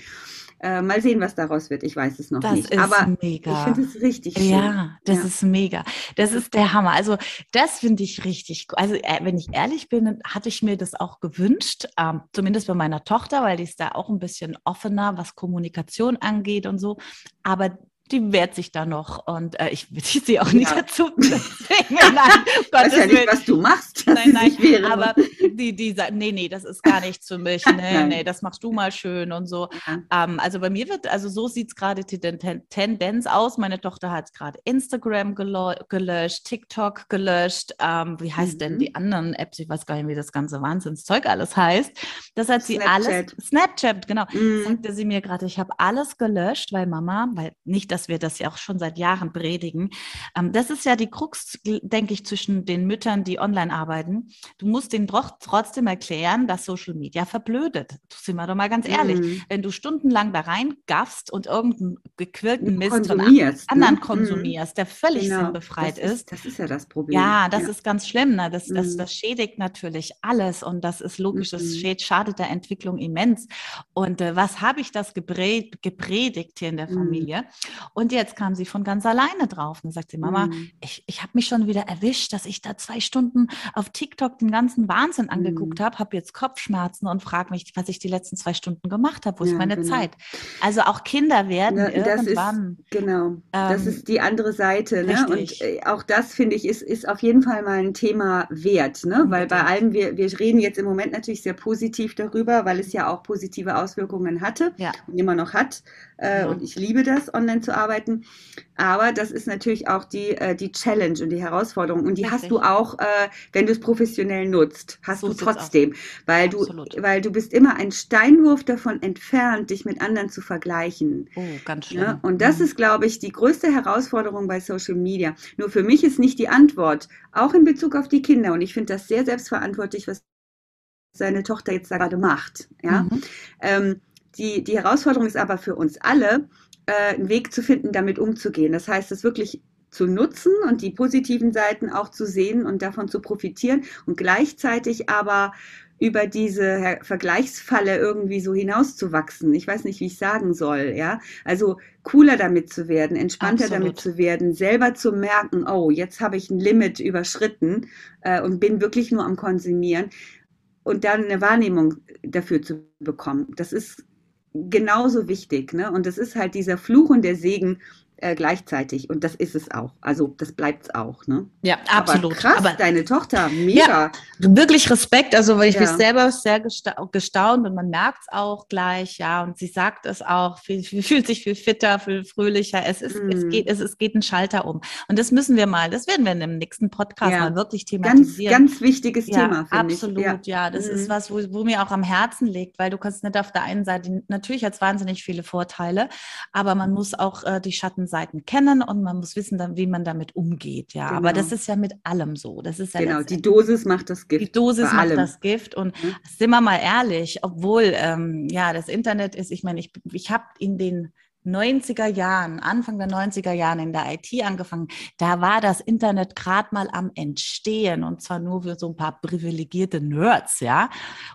Äh, mal sehen, was daraus wird. Ich weiß es noch das nicht. Ist Aber mega. ich finde es richtig schön. Ja, das ja. ist mega. Das ist der Hammer. Also das finde ich richtig. Also äh, wenn ich ehrlich bin, hatte ich mir das auch gewünscht. Ähm, zumindest bei meiner Tochter, weil die ist da auch ein bisschen offener, was Kommunikation angeht und so. Aber die wehrt sich da noch und äh, ich will sie auch nicht ja. dazu zwingen. Nein, weiß ja nicht, was du machst. Nein, nein, aber die, die sagt, nee, nee, das ist gar nichts für mich. Nee, nee, das machst du mal schön und so. Ja. Ähm, also bei mir wird, also so sieht es gerade die Tendenz aus. Meine Tochter hat gerade Instagram gelöscht, TikTok gelöscht. Ähm, wie heißt mhm. denn die anderen Apps? Ich weiß gar nicht, wie das ganze Wahnsinnszeug alles heißt. Das hat sie Snapchat. alles, Snapchat, genau, mhm. sagte sie mir gerade, ich habe alles gelöscht, weil Mama, weil nicht, dass wir das ja auch schon seit Jahren predigen. Ähm, das ist ja die Krux, denke ich, zwischen den Müttern, die online arbeiten. Du musst denen trotzdem erklären, dass Social Media verblödet. Sind wir doch mal ganz ehrlich. Mhm. Wenn du stundenlang da reingaffst und irgendeinen gequirlten Mist von ne? anderen ne? konsumierst, der völlig genau. sinnbefreit das ist, Das ist ja das Problem. Ja, das ja. ist ganz schlimm. Ne? Das, das, mhm. das schädigt natürlich alles und das ist logisch, das mhm. schadet der Entwicklung immens. Und äh, was habe ich das gepredigt, gepredigt hier in der mhm. Familie? Und jetzt kam sie von ganz alleine drauf. Und sagt sie, Mama, mhm. ich, ich habe mich schon wieder erwischt, dass ich da zwei Stunden auf TikTok den ganzen Wahnsinn angeguckt mhm. habe, habe jetzt Kopfschmerzen und frage mich, was ich die letzten zwei Stunden gemacht habe. Wo Ja, ist meine genau. Zeit? Also auch Kinder werden Ne, das ist, irgendwann. genau, das ähm, ist die andere Seite, ne? Und äh, auch das finde ich ist, ist auf jeden Fall mal ein Thema wert, ne? Weil bei allem, wir, wir reden jetzt im Moment natürlich sehr positiv darüber, weil es ja auch positive Auswirkungen hatte Ja. und immer noch hat. Äh, Ja. Und ich liebe das, online zu arbeiten. Aber das ist natürlich auch die, äh, die Challenge und die Herausforderung. Und die hast Richtig. du auch, äh, wenn du es professionell nutzt, hast So du trotzdem. Weil du, Absolut. weil du bist immer ein Steinwurf davon entfernt, dich mit anderen zu vergleichen. Oh, ganz. Ne? Und das Mhm. ist, glaube ich, die größte Herausforderung bei Social Media. Nur für mich ist nicht die Antwort, auch in Bezug auf die Kinder. Und ich finde das sehr selbstverantwortlich, was seine Tochter jetzt da gerade macht. Ja? Mhm. Ähm, die, die Herausforderung ist aber für uns alle, äh, einen Weg zu finden, damit umzugehen. Das heißt, es wirklich zu nutzen und die positiven Seiten auch zu sehen und davon zu profitieren und gleichzeitig aber über diese Vergleichsfalle irgendwie so hinauszuwachsen. Ich weiß nicht, wie ich sagen soll, ja. Also cooler damit zu werden, entspannter Absolut. damit zu werden, selber zu merken, oh, jetzt habe ich ein Limit überschritten äh, und bin wirklich nur am Konsumieren und dann eine Wahrnehmung dafür zu bekommen. Das ist genauso wichtig, ne? Und das ist halt dieser Fluch und der Segen äh, gleichzeitig. Und das ist es auch. Also das bleibt es auch, ne? Ja, absolut. Aber krass, Aber deine Tochter, mega. wirklich Respekt, also weil ich Ja. mich selber sehr gesta gestaunt und man merkt es auch gleich, ja, und sie sagt es auch, viel, viel, fühlt sich viel fitter, viel fröhlicher. Es ist, es Mhm. geht, es, es geht ein Schalter um. Und das müssen wir mal, das werden wir in dem nächsten Podcast Ja. mal wirklich Ganz, thematisieren. ganz wichtiges ja, Thema, finde ich. absolut, ja. Das Mhm. ist was, wo, wo mir auch am Herzen liegt, weil du kannst nicht auf der einen Seite, natürlich hat es wahnsinnig viele Vorteile, aber man muss auch äh, die Schattenseiten kennen und man muss wissen, dann, wie man damit umgeht, ja. Aber Genau. das ist ja mit allem so. Das ist ja Genau, die Dosis macht das Gift. die Dosis macht allem. das Gift und Mhm. sind wir mal ehrlich, obwohl ähm, ja das Internet ist, ich meine, ich, ich habe in den 90er Jahren, Anfang der 90er Jahren in der IT angefangen, da war das Internet gerade mal am Entstehen und zwar nur für so ein paar privilegierte Nerds, ja.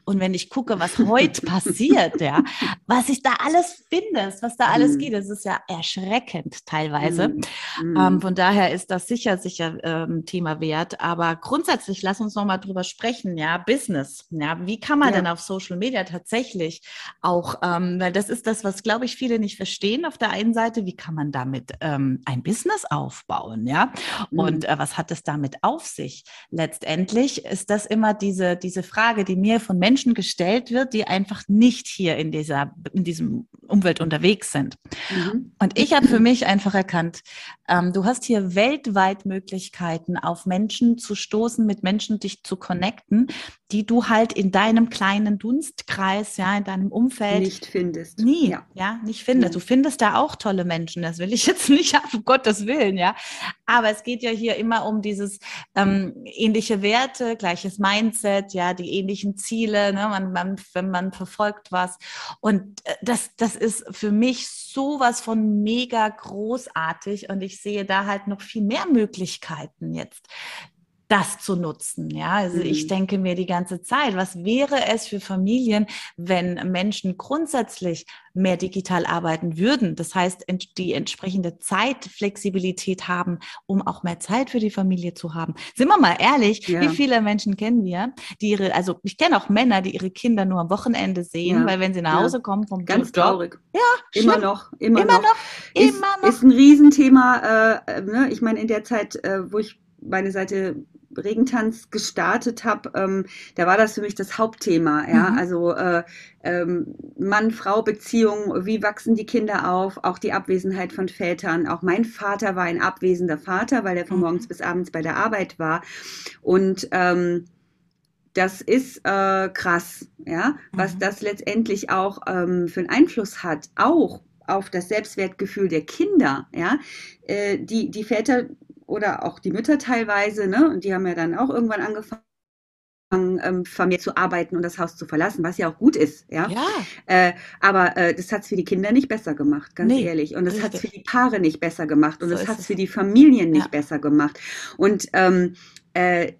Und wenn ich gucke, was heute passiert, ja, was ich da alles finde, was da alles Mhm. geht, das ist ja erschreckend teilweise. Mhm. Mhm. Ähm, von daher ist das sicher, sicher ähm, Thema wert. Aber grundsätzlich, lass uns noch mal drüber sprechen. Ja, Business. Ja, wie kann man Ja. denn auf Social Media tatsächlich auch, ähm, weil das ist das, was glaube ich viele nicht verstehen. Auf der einen Seite, wie kann man damit ähm, ein Business aufbauen? Ja, Mhm. und äh, was hat es damit auf sich? Letztendlich ist das immer diese, diese Frage, die mir von Menschen gestellt wird, die einfach nicht hier in dieser, in diesem Umwelt unterwegs sind. Mhm. Und ich habe für mich einfach erkannt, ähm, du hast hier weltweit Möglichkeiten, auf Menschen zu stoßen, mit Menschen dich zu connecten, die du halt in deinem kleinen Dunstkreis, ja, in deinem Umfeld Nicht findest. nie, Ja. ja, nicht findest. Ja. Du findest da auch tolle Menschen, das will ich jetzt nicht um Gottes Willen, ja. Aber es geht ja hier immer um dieses ähm, ähnliche Werte, gleiches Mindset, ja, die ähnlichen Ziele, ne, man, man, wenn man verfolgt was. Und äh, das, das ist für mich sowas von mega großartig und ich sehe da halt noch viel mehr Möglichkeiten jetzt das zu nutzen. Ja, also ich Mhm. denke mir die ganze Zeit, was wäre es für Familien, wenn Menschen grundsätzlich mehr digital arbeiten würden? Das heißt, die entsprechende Zeitflexibilität haben, um auch mehr Zeit für die Familie zu haben. Sind wir mal ehrlich, Ja. wie viele Menschen kennen wir, die ihre, also ich kenne auch Männer, die ihre Kinder nur am Wochenende sehen, Ja. weil wenn sie nach Ja. Hause kommen vom Ganz Job, traurig. Ja, Immer schlimm. noch, immer, Immer noch. noch, Ist, immer noch. ist ein Riesenthema. Äh, äh, ne? Ich meine, in der Zeit, äh, wo ich meine Seite Regentanz gestartet habe, ähm, da war das für mich das Hauptthema. Ja, Mhm. also äh, ähm, Mann-Frau-Beziehung, wie wachsen die Kinder auf, auch die Abwesenheit von Vätern. Auch mein Vater war ein abwesender Vater, weil er von Mhm. morgens bis abends bei der Arbeit war. Und ähm, das ist äh, krass, ja, was Mhm. das letztendlich auch ähm, für einen Einfluss hat, auch auf das Selbstwertgefühl der Kinder, ja. Äh, die, die Väter oder auch die Mütter teilweise, ne, und die haben ja dann auch irgendwann angefangen, ähm, vermehrt zu arbeiten und das Haus zu verlassen, was ja auch gut ist, ja. Ja, Äh, aber äh, das hat es für die Kinder nicht besser gemacht, ganz Nee, ehrlich. Und das hat es für die Paare nicht besser gemacht und So das hat es es. für die Familien nicht Ja. besser gemacht. Und ähm, äh,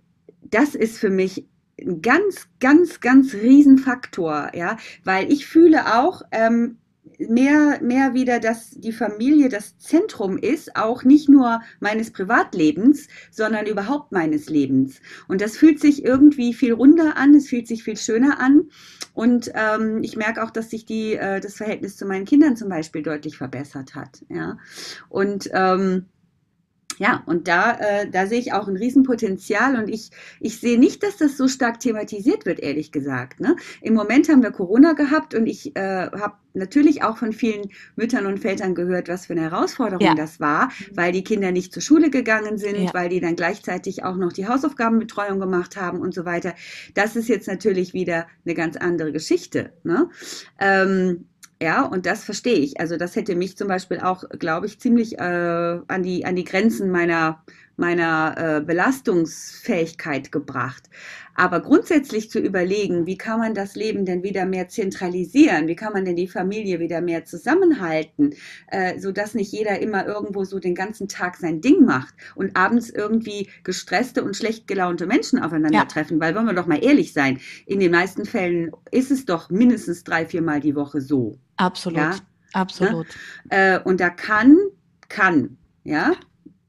das ist für mich ein ganz, ganz, ganz Riesenfaktor, ja, weil ich fühle auch, ähm, mehr, mehr wieder, dass die Familie das Zentrum ist, auch nicht nur meines Privatlebens, sondern überhaupt meines Lebens. Und das fühlt sich irgendwie viel runder an, es fühlt sich viel schöner an. Und ähm, ich merke auch, dass sich die, äh, das Verhältnis zu meinen Kindern zum Beispiel deutlich verbessert hat. Ja. Und ähm, ja, und da, äh, da sehe ich auch ein Riesenpotenzial und ich, ich sehe nicht, dass das so stark thematisiert wird, ehrlich gesagt. Ne? Im Moment haben wir Corona gehabt und ich äh, habe natürlich auch von vielen Müttern und Vätern gehört, was für eine Herausforderung ja. das war, weil die Kinder nicht zur Schule gegangen sind, ja. weil die dann gleichzeitig auch noch die Hausaufgabenbetreuung gemacht haben und so weiter. Das ist jetzt natürlich wieder eine ganz andere Geschichte. Ne? Ähm, ja, und das verstehe ich. Also das hätte mich zum Beispiel auch, glaube ich, ziemlich äh, an, die, an die Grenzen meiner, meiner äh, Belastungsfähigkeit gebracht. Aber grundsätzlich zu überlegen, wie kann man das Leben denn wieder mehr zentralisieren? Wie kann man denn die Familie wieder mehr zusammenhalten, äh, so dass nicht jeder immer irgendwo so den ganzen Tag sein Ding macht und abends irgendwie gestresste und schlecht gelaunte Menschen aufeinandertreffen? Ja. Weil, wollen wir doch mal ehrlich sein, in den meisten Fällen ist es doch mindestens drei, viermal die Woche so. Absolut. Ja? Absolut. Ja? Äh, und da kann, kann, ja,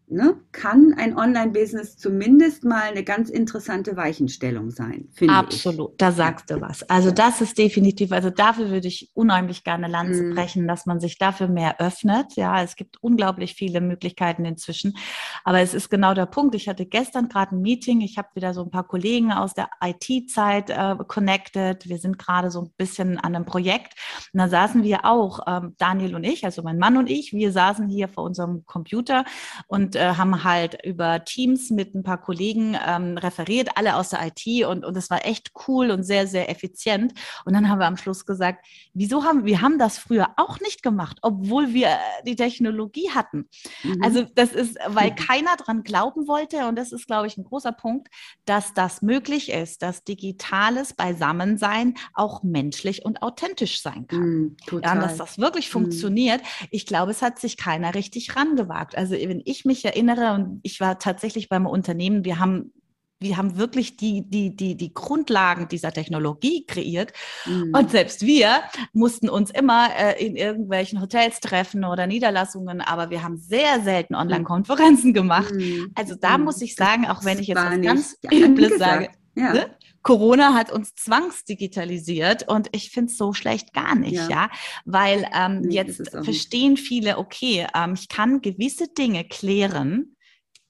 ne, kann ein Online-Business zumindest mal eine ganz interessante Weichenstellung sein. Absolut, ich. da sagst du was. Also das ist definitiv, also dafür würde ich unheimlich gerne Lanze mhm. brechen, dass man sich dafür mehr öffnet. Ja, es gibt unglaublich viele Möglichkeiten inzwischen. Aber es ist genau der Punkt. Ich hatte gestern gerade ein Meeting. Ich habe wieder so ein paar Kollegen aus der IT-Zeit äh, connected. Wir sind gerade so ein bisschen an einem Projekt. Und da saßen wir auch, ähm, Daniel und ich, also mein Mann und ich, wir saßen hier vor unserem Computer und äh, haben halt über Teams mit ein paar Kollegen ähm, referiert, alle aus der IT und, und das war echt cool und sehr, sehr effizient. Und dann haben wir am Schluss gesagt, wieso haben wir haben das früher auch nicht gemacht, obwohl wir äh, die Technologie hatten. Mhm. Also das ist, weil keiner dran glauben wollte und das ist, glaube ich, ein großer Punkt, dass das möglich ist, dass digitales Beisammensein auch menschlich und authentisch sein kann. Mhm, ja, und dass das wirklich mhm. funktioniert. Ich glaube, es hat sich keiner richtig rangewagt. Also wenn ich mich erinnere, und ich war tatsächlich beim Unternehmen, wir haben wir haben wirklich die, die, die, die Grundlagen dieser Technologie kreiert. Mhm. Und selbst wir mussten uns immer äh, in irgendwelchen Hotels treffen oder Niederlassungen, aber wir haben sehr selten. Online-Konferenzen gemacht. Mhm. Also da mhm. muss ich sagen, auch wenn ich jetzt was ganz Übles sage, ja. ne? Corona hat uns zwangsdigitalisiert und ich finde es so schlecht gar nicht, ja, ja? weil ähm, nee, jetzt verstehen viele, okay, ähm, ich kann gewisse Dinge klären,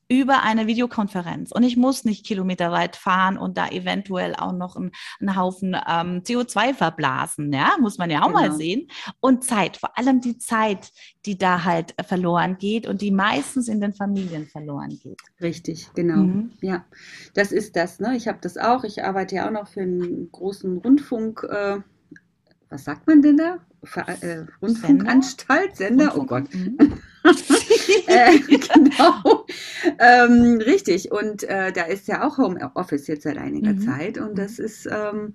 über eine Videokonferenz und ich muss nicht kilometerweit fahren und da eventuell auch noch einen, einen Haufen ähm, CO2 verblasen, ja, muss man ja auch genau. mal sehen. Und Zeit, vor allem die Zeit, die da halt verloren geht und die meistens in den Familien verloren geht. Richtig, genau. Mhm. Ja, das ist das. Ne? Ich habe das auch. Ich arbeite ja auch noch für einen großen Rundfunk. Äh, was sagt man denn da? Ver äh, Rundfunkanstalt, Sender, Rundfunk. oh Gott. Mhm. äh, genau. Ähm, richtig. Und äh, da ist ja auch Homeoffice jetzt seit einiger mhm. Zeit. Und das ist ähm,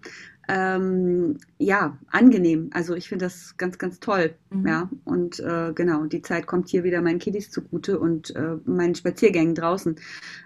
ähm, ja angenehm. Also ich finde das ganz, ganz toll. Mhm. Ja. Und äh, genau, die Zeit kommt hier wieder meinen Kiddies zugute und äh, meinen Spaziergängen draußen,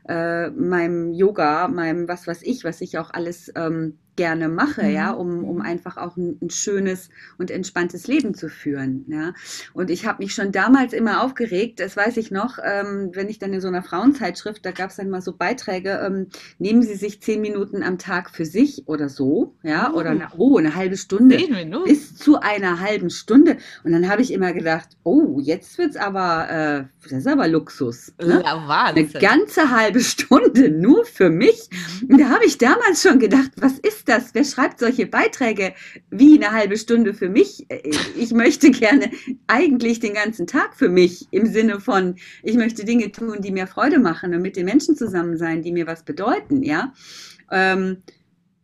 äh, meinem Yoga, meinem was weiß ich, was ich auch alles ähm, gerne mache, mhm. ja, um, um einfach auch ein, ein, schönes und entspanntes Leben zu führen. Ja. Und ich habe mich schon damals immer aufgeregt, das weiß ich noch, ähm, wenn ich dann in so einer Frauenzeitschrift, da gab es dann mal so Beiträge, ähm, nehmen Sie sich zehn Minuten am Tag für sich oder so, ja, oder eine, oh, eine halbe Stunde. Bis zu einer halben Stunde. Und dann habe ich immer gedacht, oh, jetzt wird's aber, äh, das ist aber Luxus. Ne? Ja, Eine ganze halbe Stunde nur für mich. Mhm. Und da habe ich damals schon gedacht, was ist das? Wer schreibt solche Beiträge wie eine halbe Stunde für mich? Ich möchte gerne eigentlich den ganzen Tag für mich im Sinne von, ich möchte Dinge tun, die mir Freude machen und mit den Menschen zusammen sein, die mir was bedeuten, ja. Ähm,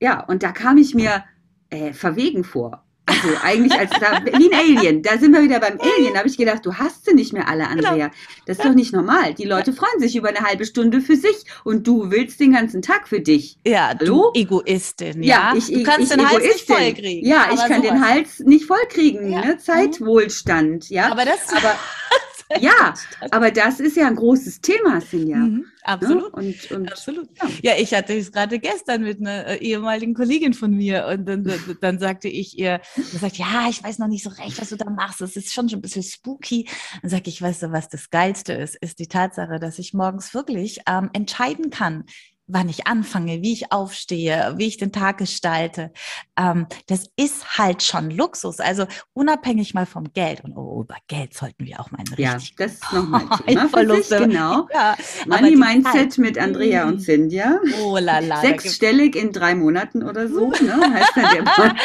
ja, und da kam ich mir äh, verwegen vor. Also eigentlich als da, wie ein Alien. Da sind wir wieder beim Alien. Da habe ich gedacht, du hast sie nicht mehr alle, genau. Andrea. Das ist doch nicht normal. Die Leute freuen sich über eine halbe Stunde für sich und du willst den ganzen Tag für dich. Ja, Hallo? du Egoistin. Ja, ja ich, du kannst ich, den ich Hals nicht vollkriegen. Ja, ich kann sowas. den Hals nicht vollkriegen. Ja. Ne? Zeitwohlstand. Ja, aber das. Aber, ja, aber das ist ja ein großes Thema, Sinja. Mhm, ne? absolut. Ne? Und, und, absolut. Ja. ja. ich hatte es gerade gestern mit einer äh, ehemaligen Kollegin von mir und dann, dann sagte ich ihr, sagt, ja, ich weiß noch nicht so recht, was du da machst. Es ist schon schon ein bisschen spooky. Dann sage ich, weißt du, was das Geilste ist, ist die Tatsache, dass ich morgens wirklich ähm, entscheiden kann, wann ich anfange, wie ich aufstehe, wie ich den Tag gestalte. Ähm, das ist halt schon Luxus. Also unabhängig mal vom Geld. Und oh, über Geld sollten wir auch mal einen Ja, das ist nochmal Verluste. Genau. Ja, Money Mindset mit Andrea und Cynthia. Oh la la. Sechsstellig in drei Monaten oder so, ne? Heißt dann der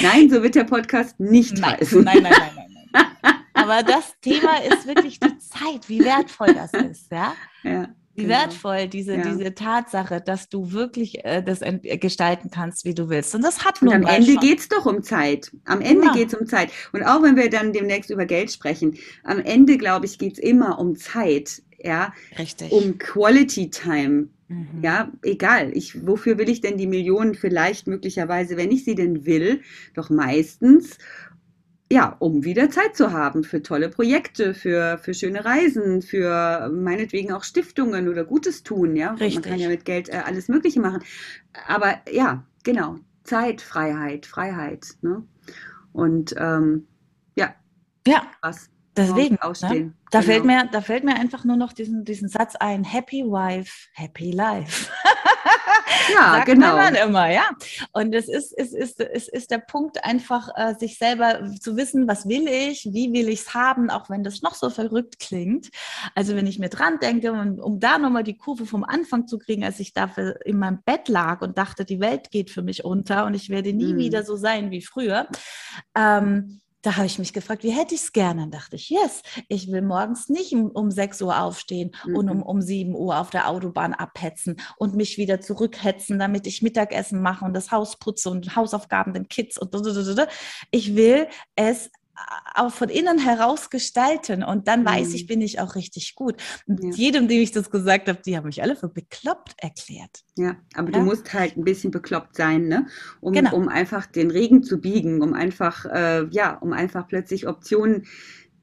Nein, so wird der Podcast nicht nein, heißen. Nein, nein, nein, nein. nein. Aber das Thema ist wirklich die Zeit, wie wertvoll das ist, ja? Ja. Wie genau. wertvoll diese, ja. diese Tatsache, dass du wirklich äh, das gestalten kannst, wie du willst. Und das hat nun Und am Ende geht es doch um Zeit. Am Ende ja. geht es um Zeit. Und auch wenn wir dann demnächst über Geld sprechen, am Ende, glaube ich, geht es immer um Zeit. Ja, Richtig. Um Quality Time. Mhm. Ja, egal. Ich, wofür will ich denn die Millionen vielleicht möglicherweise, wenn ich sie denn will? Doch meistens, ja, um wieder Zeit zu haben für tolle Projekte, für, für schöne Reisen, für meinetwegen auch Stiftungen oder Gutes tun, ja. Richtig. Man kann ja mit Geld äh, alles Mögliche machen. Aber ja, genau. Zeit, Freiheit, Freiheit. Ne? Und ähm, ja. Ja. Was. Deswegen. Ne? Da, genau. fällt mir, da fällt mir einfach nur noch diesen, diesen Satz ein: Happy Wife, Happy Life. Ja, Sagt genau. man immer, ja. Und es ist, es ist, es ist der Punkt, einfach äh, sich selber zu wissen, was will ich, wie will ich es haben, auch wenn das noch so verrückt klingt. Also wenn ich mir dran denke, um, um da nochmal die Kurve vom Anfang zu kriegen, als ich dafür in meinem Bett lag und dachte, die Welt geht für mich unter und ich werde nie mhm. wieder so sein wie früher. Ähm, da habe ich mich gefragt, wie hätte ich es gerne? Dann dachte ich, yes, ich will morgens nicht um, um 6 Uhr aufstehen mhm. und um, mhm. um 7 Uhr auf der Autobahn abhetzen und mich wieder zurückhetzen, damit ich Mittagessen mache und das Haus putze und Hausaufgaben den Kids und ich will es auch von innen heraus gestalten und dann weiß mhm. ich, bin ich auch richtig gut. Und ja. jedem, dem ich das gesagt habe, die haben mich alle für bekloppt erklärt. Ja, aber ja? du musst halt ein bisschen bekloppt sein, ne? Um, genau. um einfach den Regen zu biegen, um einfach, äh, ja, um einfach plötzlich Optionen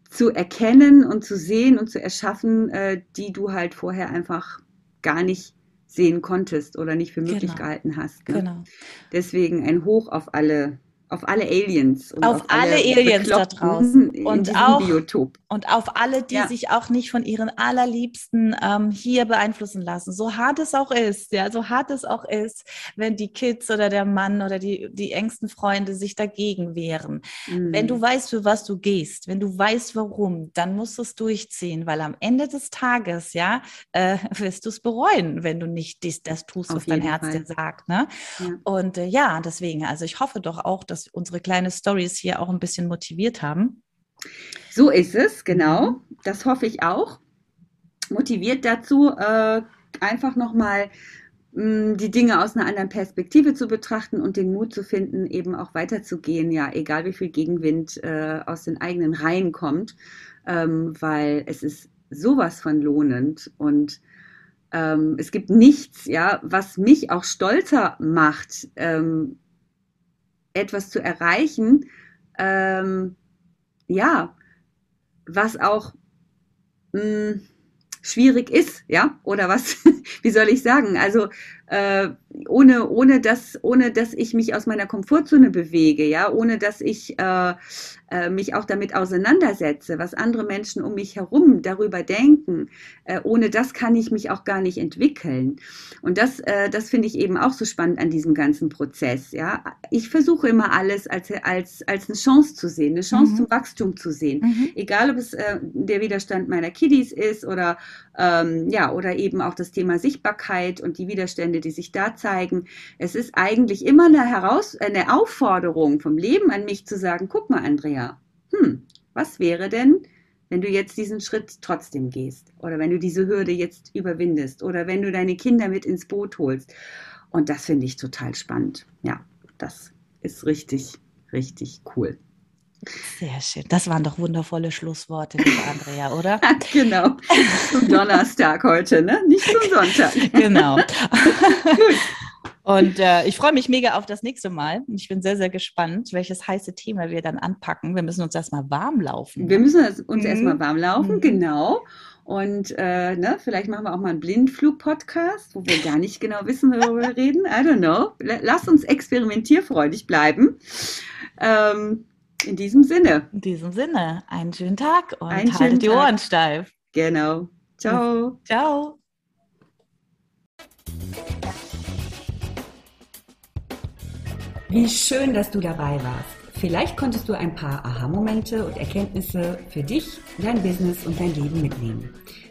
zu erkennen und zu sehen und zu erschaffen, äh, die du halt vorher einfach gar nicht sehen konntest oder nicht für möglich genau. gehalten hast. Ne? Genau. Deswegen ein Hoch auf alle auf alle Aliens. Und auf, auf alle, alle Aliens da draußen. Und auch, Biotop. und auf alle, die ja. sich auch nicht von ihren allerliebsten ähm, hier beeinflussen lassen. So hart es auch ist, ja, so hart es auch ist, wenn die Kids oder der Mann oder die, die engsten Freunde sich dagegen wehren. Mhm. Wenn du weißt, für was du gehst, wenn du weißt, warum, dann musst du es durchziehen, weil am Ende des Tages, ja, äh, wirst du es bereuen, wenn du nicht dies, das tust, was dein Herz Fall. dir sagt. Ne? Ja. Und äh, ja, deswegen, also ich hoffe doch auch, dass dass unsere kleinen Stories hier auch ein bisschen motiviert haben. So ist es, genau. Das hoffe ich auch. Motiviert dazu, äh, einfach nochmal mm, die Dinge aus einer anderen Perspektive zu betrachten und den Mut zu finden, eben auch weiterzugehen, ja, egal wie viel Gegenwind äh, aus den eigenen Reihen kommt, ähm, weil es ist sowas von lohnend und ähm, es gibt nichts, ja, was mich auch stolzer macht, ähm, etwas zu erreichen, ähm, ja, was auch mh, hm, schwierig ist, ja, oder was, wie soll ich sagen, also äh, ohne, ohne, dass, ohne dass ich mich aus meiner Komfortzone bewege, ja, ohne dass ich äh, äh, mich auch damit auseinandersetze, was andere Menschen um mich herum darüber denken, äh, ohne das kann ich mich auch gar nicht entwickeln. Und das, äh, das finde ich eben auch so spannend an diesem ganzen Prozess, ja. Ich versuche immer alles als, als, als eine Chance zu sehen, eine Chance mhm. zum Wachstum zu sehen. Mhm. Egal, ob es äh, der Widerstand meiner Kiddies ist oder, ähm, ja, oder eben auch das Thema Sichtbarkeit und die Widerstände, die sich da zeigen. Es ist eigentlich immer eine, Heraus eine Aufforderung vom Leben an mich zu sagen, guck mal, Andrea, hm, was wäre denn, wenn du jetzt diesen Schritt trotzdem gehst oder wenn du diese Hürde jetzt überwindest oder wenn du deine Kinder mit ins Boot holst. Und das finde ich total spannend. Ja, das ist richtig, richtig cool. Sehr schön. Das waren doch wundervolle Schlussworte, liebe Andrea, oder? genau. Zum Donnerstag heute, ne? Nicht zum Sonntag. genau. Und äh, ich freue mich mega auf das nächste Mal. Und ich bin sehr, sehr gespannt, welches heiße Thema wir dann anpacken. Wir müssen uns erstmal warm laufen. Wir müssen uns mhm. erstmal warm laufen, mhm. genau. Und äh, ne, vielleicht machen wir auch mal einen Blindflug-Podcast, wo wir gar nicht genau wissen, worüber wir reden. I don't know. Lass uns experimentierfreudig bleiben. Ähm, in diesem Sinne. In diesem Sinne, einen schönen Tag und einen haltet die Ohren steif. Genau. Ciao. Ciao. Wie schön, dass du dabei warst. Vielleicht konntest du ein paar Aha-Momente und Erkenntnisse für dich, dein Business und dein Leben mitnehmen.